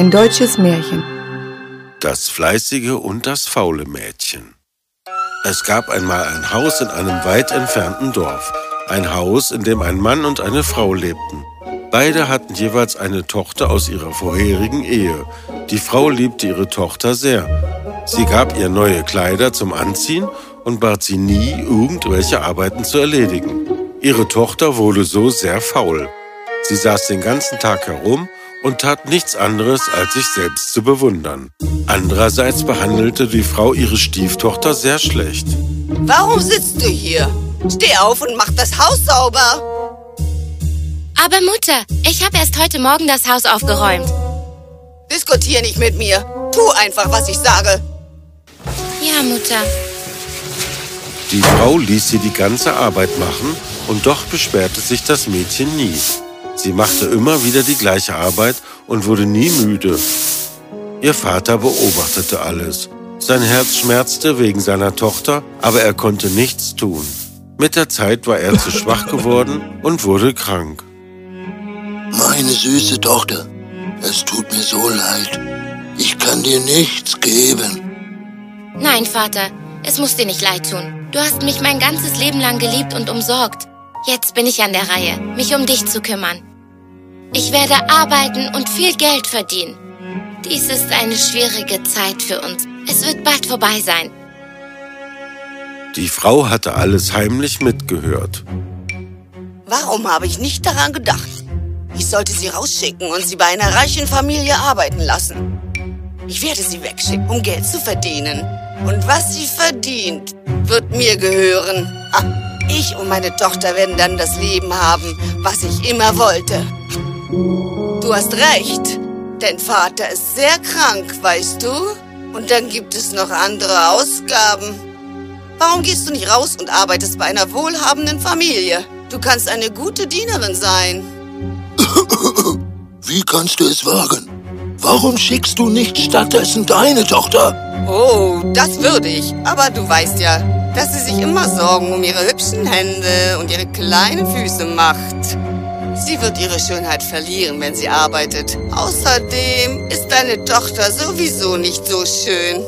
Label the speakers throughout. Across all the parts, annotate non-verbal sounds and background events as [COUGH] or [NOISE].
Speaker 1: Ein deutsches Märchen.
Speaker 2: Das fleißige und das faule Mädchen. Es gab einmal ein Haus in einem weit entfernten Dorf. Ein Haus, in dem ein Mann und eine Frau lebten. Beide hatten jeweils eine Tochter aus ihrer vorherigen Ehe. Die Frau liebte ihre Tochter sehr. Sie gab ihr neue Kleider zum Anziehen und bat sie nie, irgendwelche Arbeiten zu erledigen. Ihre Tochter wurde so sehr faul. Sie saß den ganzen Tag herum und tat nichts anderes, als sich selbst zu bewundern. Andererseits behandelte die Frau ihre Stieftochter sehr schlecht.
Speaker 3: Warum sitzt du hier? Steh auf und mach das Haus sauber.
Speaker 4: Aber Mutter, ich habe erst heute Morgen das Haus aufgeräumt.
Speaker 3: Diskutier nicht mit mir. Tu einfach, was ich sage.
Speaker 4: Ja, Mutter.
Speaker 2: Die Frau ließ sie die ganze Arbeit machen und doch beschwerte sich das Mädchen nie. Sie machte immer wieder die gleiche Arbeit und wurde nie müde. Ihr Vater beobachtete alles. Sein Herz schmerzte wegen seiner Tochter, aber er konnte nichts tun. Mit der Zeit war er zu [LAUGHS] schwach geworden und wurde krank.
Speaker 5: Meine süße Tochter, es tut mir so leid. Ich kann dir nichts geben.
Speaker 4: Nein, Vater, es muss dir nicht leid tun. Du hast mich mein ganzes Leben lang geliebt und umsorgt. Jetzt bin ich an der Reihe, mich um dich zu kümmern. Ich werde arbeiten und viel Geld verdienen. Dies ist eine schwierige Zeit für uns. Es wird bald vorbei sein.
Speaker 2: Die Frau hatte alles heimlich mitgehört.
Speaker 3: Warum habe ich nicht daran gedacht? Ich sollte sie rausschicken und sie bei einer reichen Familie arbeiten lassen. Ich werde sie wegschicken, um Geld zu verdienen. Und was sie verdient, wird mir gehören. Ah, ich und meine Tochter werden dann das Leben haben, was ich immer wollte. Du hast recht. Dein Vater ist sehr krank, weißt du? Und dann gibt es noch andere Ausgaben. Warum gehst du nicht raus und arbeitest bei einer wohlhabenden Familie? Du kannst eine gute Dienerin sein. [COUGHS]
Speaker 5: Wie kannst du es wagen? Warum schickst du nicht stattdessen deine Tochter?
Speaker 3: Oh, das würde ich. Aber du weißt ja, dass sie sich immer Sorgen um ihre hübschen Hände und ihre kleinen Füße macht. Sie wird ihre Schönheit verlieren, wenn sie arbeitet. Außerdem ist deine Tochter sowieso nicht so schön.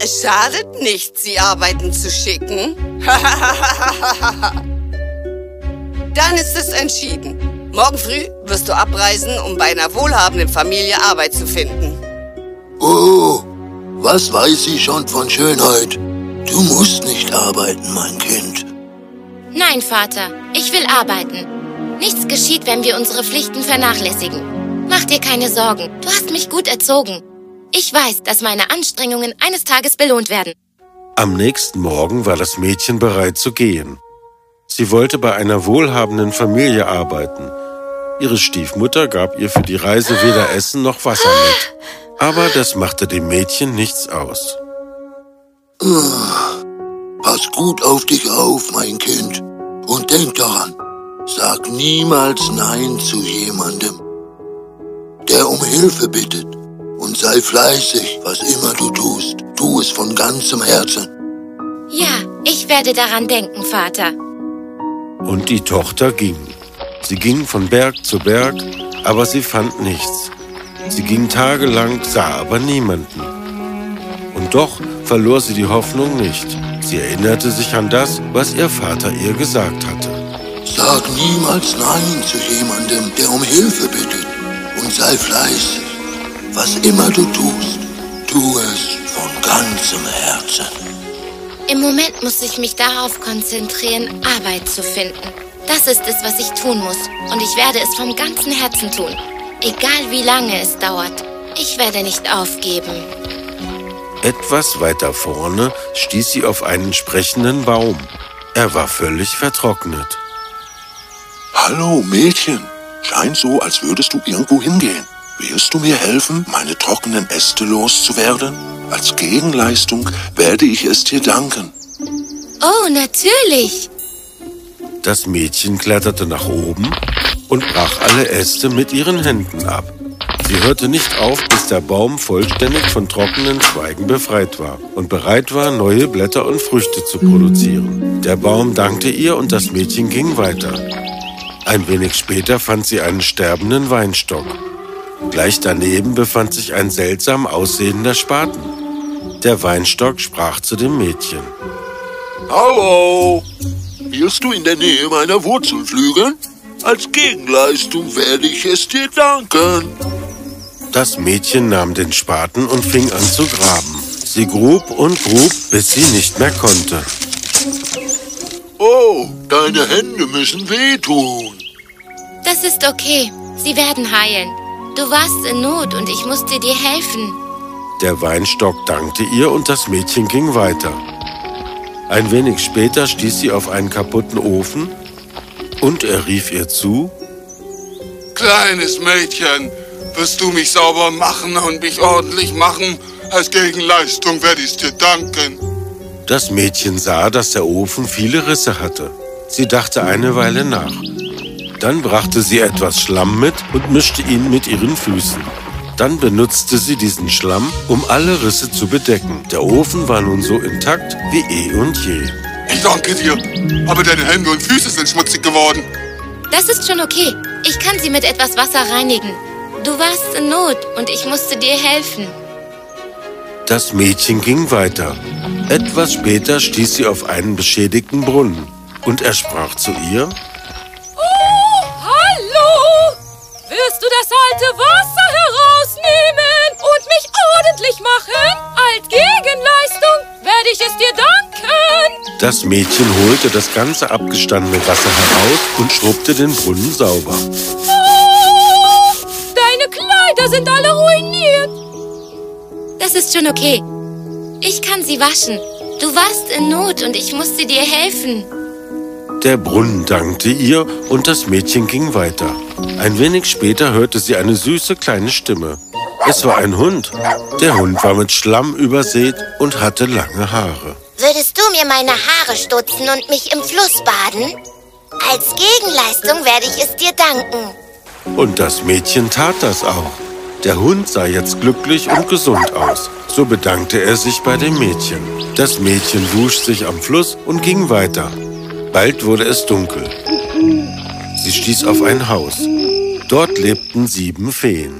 Speaker 3: Es schadet nicht, sie arbeiten zu schicken. [LAUGHS] Dann ist es entschieden. Morgen früh wirst du abreisen, um bei einer wohlhabenden Familie Arbeit zu finden.
Speaker 5: Oh, was weiß sie schon von Schönheit? Du musst nicht arbeiten, mein Kind.
Speaker 4: Nein, Vater, ich will arbeiten. Nichts geschieht, wenn wir unsere Pflichten vernachlässigen. Mach dir keine Sorgen, du hast mich gut erzogen. Ich weiß, dass meine Anstrengungen eines Tages belohnt werden.
Speaker 2: Am nächsten Morgen war das Mädchen bereit zu gehen. Sie wollte bei einer wohlhabenden Familie arbeiten. Ihre Stiefmutter gab ihr für die Reise weder Essen noch Wasser mit. Aber das machte dem Mädchen nichts aus.
Speaker 5: Pass gut auf dich auf, mein Kind. Und denk daran, Sag niemals Nein zu jemandem, der um Hilfe bittet. Und sei fleißig, was immer du tust. Tu es von ganzem Herzen.
Speaker 4: Ja, ich werde daran denken, Vater.
Speaker 2: Und die Tochter ging. Sie ging von Berg zu Berg, aber sie fand nichts. Sie ging tagelang, sah aber niemanden. Und doch verlor sie die Hoffnung nicht. Sie erinnerte sich an das, was ihr Vater ihr gesagt hatte.
Speaker 5: Sag niemals Nein zu jemandem, der um Hilfe bittet. Und sei fleißig. Was immer du tust, tu es von ganzem Herzen.
Speaker 4: Im Moment muss ich mich darauf konzentrieren, Arbeit zu finden. Das ist es, was ich tun muss. Und ich werde es vom ganzen Herzen tun. Egal wie lange es dauert. Ich werde nicht aufgeben.
Speaker 2: Etwas weiter vorne stieß sie auf einen sprechenden Baum. Er war völlig vertrocknet.
Speaker 6: Hallo, Mädchen. Scheint so, als würdest du irgendwo hingehen. Wirst du mir helfen, meine trockenen Äste loszuwerden? Als Gegenleistung werde ich es dir danken.
Speaker 4: Oh, natürlich.
Speaker 2: Das Mädchen kletterte nach oben und brach alle Äste mit ihren Händen ab. Sie hörte nicht auf, bis der Baum vollständig von trockenen Zweigen befreit war und bereit war, neue Blätter und Früchte zu produzieren. Der Baum dankte ihr und das Mädchen ging weiter. Ein wenig später fand sie einen sterbenden Weinstock. Gleich daneben befand sich ein seltsam aussehender Spaten. Der Weinstock sprach zu dem Mädchen.
Speaker 5: Hallo, wirst du in der Nähe meiner Wurzelflügel? Als Gegenleistung werde ich es dir danken.
Speaker 2: Das Mädchen nahm den Spaten und fing an zu graben. Sie grub und grub, bis sie nicht mehr konnte.
Speaker 5: Oh, deine Hände müssen wehtun.
Speaker 4: Das ist okay. Sie werden heilen. Du warst in Not und ich musste dir helfen.
Speaker 2: Der Weinstock dankte ihr und das Mädchen ging weiter. Ein wenig später stieß sie auf einen kaputten Ofen und er rief ihr zu,
Speaker 1: Kleines Mädchen, wirst du mich sauber machen und mich ordentlich machen? Als Gegenleistung werde ich dir danken.
Speaker 2: Das Mädchen sah, dass der Ofen viele Risse hatte. Sie dachte eine Weile nach. Dann brachte sie etwas Schlamm mit und mischte ihn mit ihren Füßen. Dann benutzte sie diesen Schlamm, um alle Risse zu bedecken. Der Ofen war nun so intakt wie eh und je.
Speaker 1: Ich danke dir, aber deine Hände und Füße sind schmutzig geworden.
Speaker 4: Das ist schon okay. Ich kann sie mit etwas Wasser reinigen. Du warst in Not und ich musste dir helfen.
Speaker 2: Das Mädchen ging weiter. Etwas später stieß sie auf einen beschädigten Brunnen und er sprach zu ihr,
Speaker 7: Das
Speaker 2: Mädchen holte das ganze abgestandene Wasser heraus und schrubbte den Brunnen sauber.
Speaker 7: Oh, deine Kleider sind alle ruiniert.
Speaker 4: Das ist schon okay. Ich kann sie waschen. Du warst in Not und ich musste dir helfen.
Speaker 2: Der Brunnen dankte ihr und das Mädchen ging weiter. Ein wenig später hörte sie eine süße kleine Stimme. Es war ein Hund. Der Hund war mit Schlamm übersät und hatte lange Haare.
Speaker 8: Würdest du mir meine Haare stutzen und mich im Fluss baden? Als Gegenleistung werde ich es dir danken.
Speaker 2: Und das Mädchen tat das auch. Der Hund sah jetzt glücklich und gesund aus. So bedankte er sich bei dem Mädchen. Das Mädchen wusch sich am Fluss und ging weiter. Bald wurde es dunkel. Sie stieß auf ein Haus. Dort lebten sieben Feen.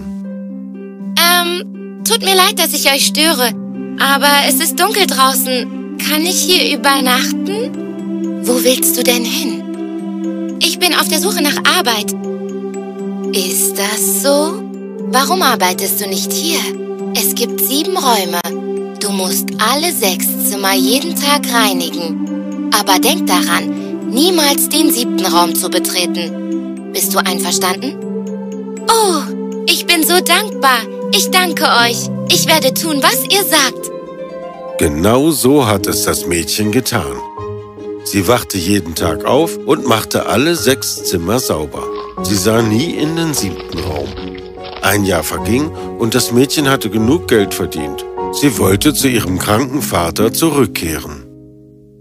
Speaker 4: Ähm, tut mir leid, dass ich euch störe. Aber es ist dunkel draußen. Kann ich hier übernachten? Wo willst du denn hin? Ich bin auf der Suche nach Arbeit. Ist das so? Warum arbeitest du nicht hier? Es gibt sieben Räume. Du musst alle sechs Zimmer jeden Tag reinigen. Aber denk daran, niemals den siebten Raum zu betreten. Bist du einverstanden? Oh, ich bin so dankbar. Ich danke euch. Ich werde tun, was ihr sagt.
Speaker 2: Genau so hat es das Mädchen getan. Sie wachte jeden Tag auf und machte alle sechs Zimmer sauber. Sie sah nie in den siebten Raum. Ein Jahr verging und das Mädchen hatte genug Geld verdient. Sie wollte zu ihrem kranken Vater zurückkehren.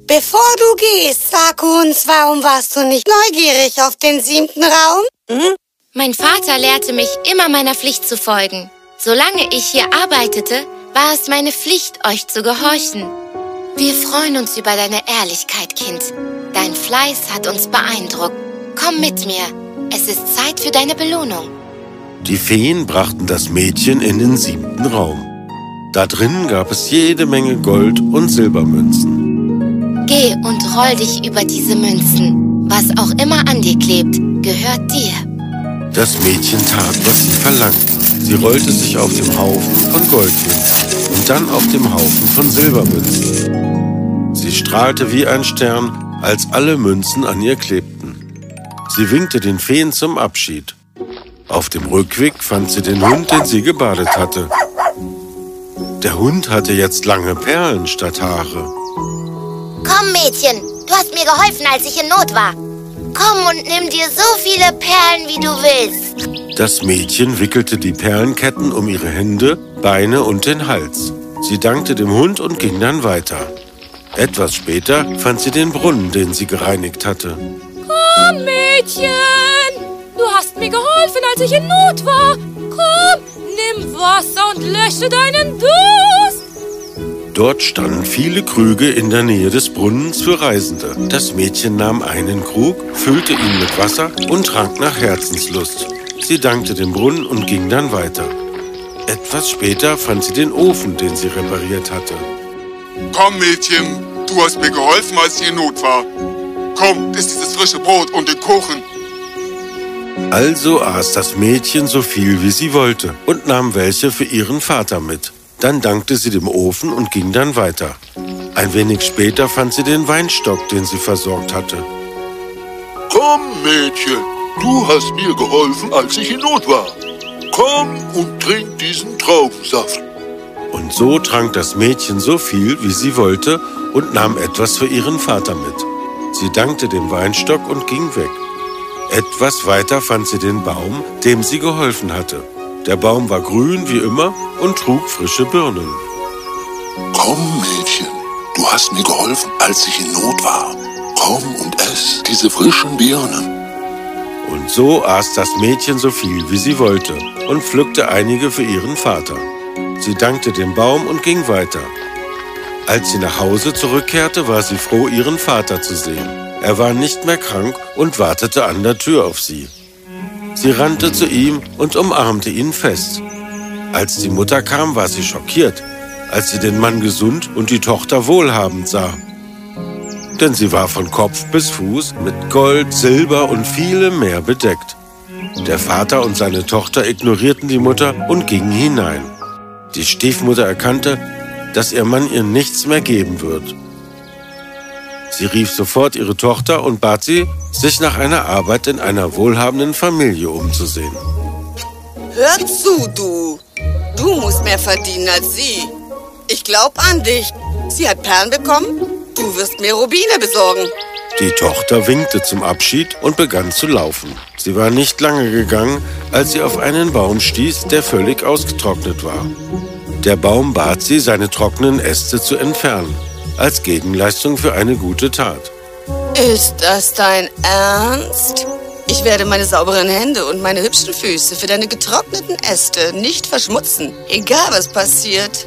Speaker 3: Bevor du gehst, sag uns, warum warst du nicht neugierig auf den siebten Raum? Hm?
Speaker 4: Mein Vater lehrte mich, immer meiner Pflicht zu folgen. Solange ich hier arbeitete, war es meine Pflicht, euch zu gehorchen. Wir freuen uns über deine Ehrlichkeit, Kind. Dein Fleiß hat uns beeindruckt. Komm mit mir. Es ist Zeit für deine Belohnung.
Speaker 2: Die Feen brachten das Mädchen in den siebten Raum. Da drinnen gab es jede Menge Gold- und Silbermünzen.
Speaker 4: Geh und roll dich über diese Münzen. Was auch immer an dir klebt, gehört dir.
Speaker 2: Das Mädchen tat, was sie verlangten. Sie rollte sich auf dem Haufen von Goldmünzen dann auf dem Haufen von Silbermünzen. Sie strahlte wie ein Stern, als alle Münzen an ihr klebten. Sie winkte den Feen zum Abschied. Auf dem Rückweg fand sie den Hund, den sie gebadet hatte. Der Hund hatte jetzt lange Perlen statt Haare.
Speaker 8: Komm, Mädchen, du hast mir geholfen, als ich in Not war. Komm und nimm dir so viele Perlen, wie du willst.
Speaker 2: Das Mädchen wickelte die Perlenketten um ihre Hände, Beine und den Hals. Sie dankte dem Hund und ging dann weiter. Etwas später fand sie den Brunnen, den sie gereinigt hatte.
Speaker 7: Komm, Mädchen. Du hast mir geholfen, als ich in Not war. Komm, nimm Wasser und lösche deinen Durst.
Speaker 2: Dort standen viele Krüge in der Nähe des Brunnens für Reisende. Das Mädchen nahm einen Krug, füllte ihn mit Wasser und trank nach Herzenslust. Sie dankte dem Brunnen und ging dann weiter. Etwas später fand sie den Ofen, den sie repariert hatte.
Speaker 1: Komm, Mädchen, du hast mir geholfen, als ich in Not war. Komm, iss dieses frische Brot und den Kuchen.
Speaker 2: Also aß das Mädchen so viel, wie sie wollte und nahm welche für ihren Vater mit. Dann dankte sie dem Ofen und ging dann weiter. Ein wenig später fand sie den Weinstock, den sie versorgt hatte.
Speaker 5: Komm, Mädchen, du hast mir geholfen, als ich in Not war. Komm und trink diesen Traubensaft.
Speaker 2: Und so trank das Mädchen so viel, wie sie wollte und nahm etwas für ihren Vater mit. Sie dankte dem Weinstock und ging weg. Etwas weiter fand sie den Baum, dem sie geholfen hatte. Der Baum war grün wie immer und trug frische Birnen.
Speaker 5: Komm, Mädchen, du hast mir geholfen, als ich in Not war. Komm und ess diese frischen Birnen.
Speaker 2: Und so aß das Mädchen so viel, wie sie wollte und pflückte einige für ihren Vater. Sie dankte dem Baum und ging weiter. Als sie nach Hause zurückkehrte, war sie froh, ihren Vater zu sehen. Er war nicht mehr krank und wartete an der Tür auf sie. Sie rannte zu ihm und umarmte ihn fest. Als die Mutter kam, war sie schockiert, als sie den Mann gesund und die Tochter wohlhabend sah. Denn sie war von Kopf bis Fuß mit Gold, Silber und vielem mehr bedeckt. Der Vater und seine Tochter ignorierten die Mutter und gingen hinein. Die Stiefmutter erkannte, dass ihr Mann ihr nichts mehr geben wird. Sie rief sofort ihre Tochter und bat sie, sich nach einer Arbeit in einer wohlhabenden Familie umzusehen.
Speaker 3: Hör zu, du. Du musst mehr verdienen als sie. Ich glaub an dich. Sie hat Perlen bekommen. Du wirst mir Rubine besorgen.
Speaker 2: Die Tochter winkte zum Abschied und begann zu laufen. Sie war nicht lange gegangen, als sie auf einen Baum stieß, der völlig ausgetrocknet war. Der Baum bat sie, seine trockenen Äste zu entfernen, als Gegenleistung für eine gute Tat.
Speaker 3: Ist das dein Ernst? Ich werde meine sauberen Hände und meine hübschen Füße für deine getrockneten Äste nicht verschmutzen, egal was passiert.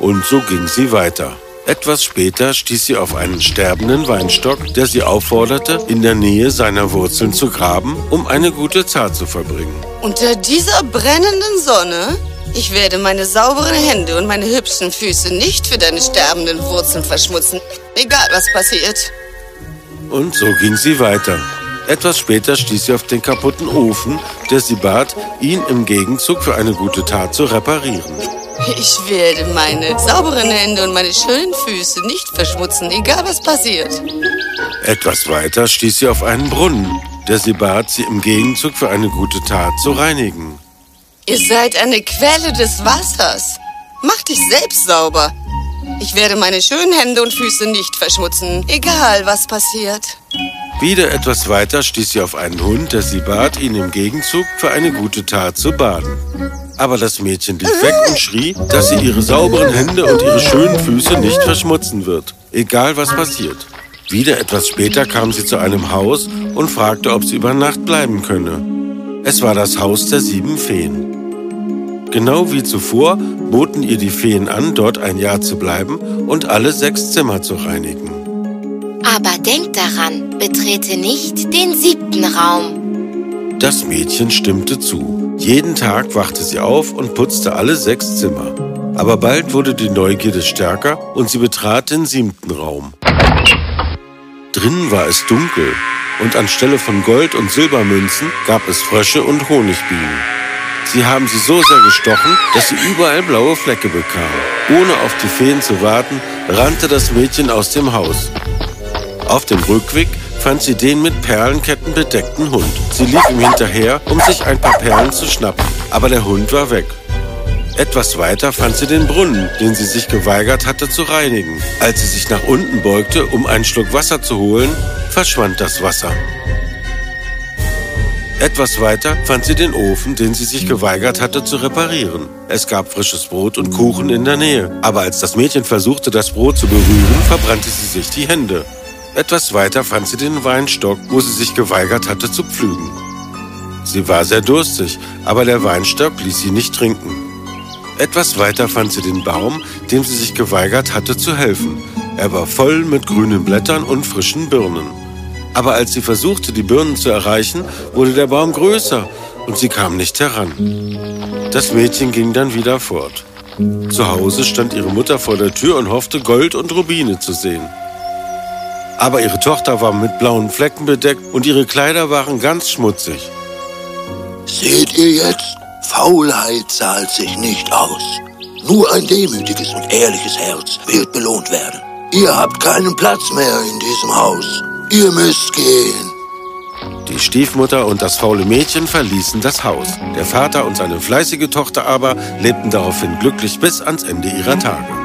Speaker 2: Und so ging sie weiter. Etwas später stieß sie auf einen sterbenden Weinstock, der sie aufforderte, in der Nähe seiner Wurzeln zu graben, um eine gute Tat zu verbringen.
Speaker 3: Unter dieser brennenden Sonne? Ich werde meine sauberen Hände und meine hübschen Füße nicht für deine sterbenden Wurzeln verschmutzen, egal was passiert.
Speaker 2: Und so ging sie weiter. Etwas später stieß sie auf den kaputten Ofen, der sie bat, ihn im Gegenzug für eine gute Tat zu reparieren.
Speaker 3: Ich werde meine sauberen Hände und meine schönen Füße nicht verschmutzen, egal was passiert.
Speaker 2: Etwas weiter stieß sie auf einen Brunnen, der sie bat, sie im Gegenzug für eine gute Tat zu reinigen.
Speaker 3: Ihr seid eine Quelle des Wassers. Mach dich selbst sauber. Ich werde meine schönen Hände und Füße nicht verschmutzen, egal was passiert.
Speaker 2: Wieder etwas weiter stieß sie auf einen Hund, der sie bat, ihn im Gegenzug für eine gute Tat zu baden. Aber das Mädchen lief weg und schrie, dass sie ihre sauberen Hände und ihre schönen Füße nicht verschmutzen wird, egal was passiert. Wieder etwas später kam sie zu einem Haus und fragte, ob sie über Nacht bleiben könne. Es war das Haus der sieben Feen. Genau wie zuvor boten ihr die Feen an, dort ein Jahr zu bleiben und alle sechs Zimmer zu reinigen.
Speaker 4: Aber denk daran, betrete nicht den siebten Raum.
Speaker 2: Das Mädchen stimmte zu. Jeden Tag wachte sie auf und putzte alle sechs Zimmer. Aber bald wurde die Neugierde stärker und sie betrat den siebten Raum. Drinnen war es dunkel und anstelle von Gold- und Silbermünzen gab es Frösche und Honigbienen. Sie haben sie so sehr gestochen, dass sie überall blaue Flecke bekam. Ohne auf die Feen zu warten, rannte das Mädchen aus dem Haus. Auf dem Rückweg fand sie den mit Perlenketten bedeckten Hund. Sie lief ihm hinterher, um sich ein paar Perlen zu schnappen, aber der Hund war weg. Etwas weiter fand sie den Brunnen, den sie sich geweigert hatte zu reinigen. Als sie sich nach unten beugte, um einen Schluck Wasser zu holen, verschwand das Wasser. Etwas weiter fand sie den Ofen, den sie sich geweigert hatte zu reparieren. Es gab frisches Brot und Kuchen in der Nähe, aber als das Mädchen versuchte, das Brot zu berühren, verbrannte sie sich die Hände. Etwas weiter fand sie den Weinstock, wo sie sich geweigert hatte zu pflügen. Sie war sehr durstig, aber der Weinstock ließ sie nicht trinken. Etwas weiter fand sie den Baum, dem sie sich geweigert hatte zu helfen. Er war voll mit grünen Blättern und frischen Birnen. Aber als sie versuchte, die Birnen zu erreichen, wurde der Baum größer und sie kam nicht heran. Das Mädchen ging dann wieder fort. Zu Hause stand ihre Mutter vor der Tür und hoffte, Gold und Rubine zu sehen. Aber ihre Tochter war mit blauen Flecken bedeckt und ihre Kleider waren ganz schmutzig.
Speaker 5: Seht ihr jetzt? Faulheit zahlt sich nicht aus. Nur ein demütiges und ehrliches Herz wird belohnt werden. Ihr habt keinen Platz mehr in diesem Haus. Ihr müsst gehen.
Speaker 2: Die Stiefmutter und das faule Mädchen verließen das Haus. Der Vater und seine fleißige Tochter aber lebten daraufhin glücklich bis ans Ende ihrer Tage.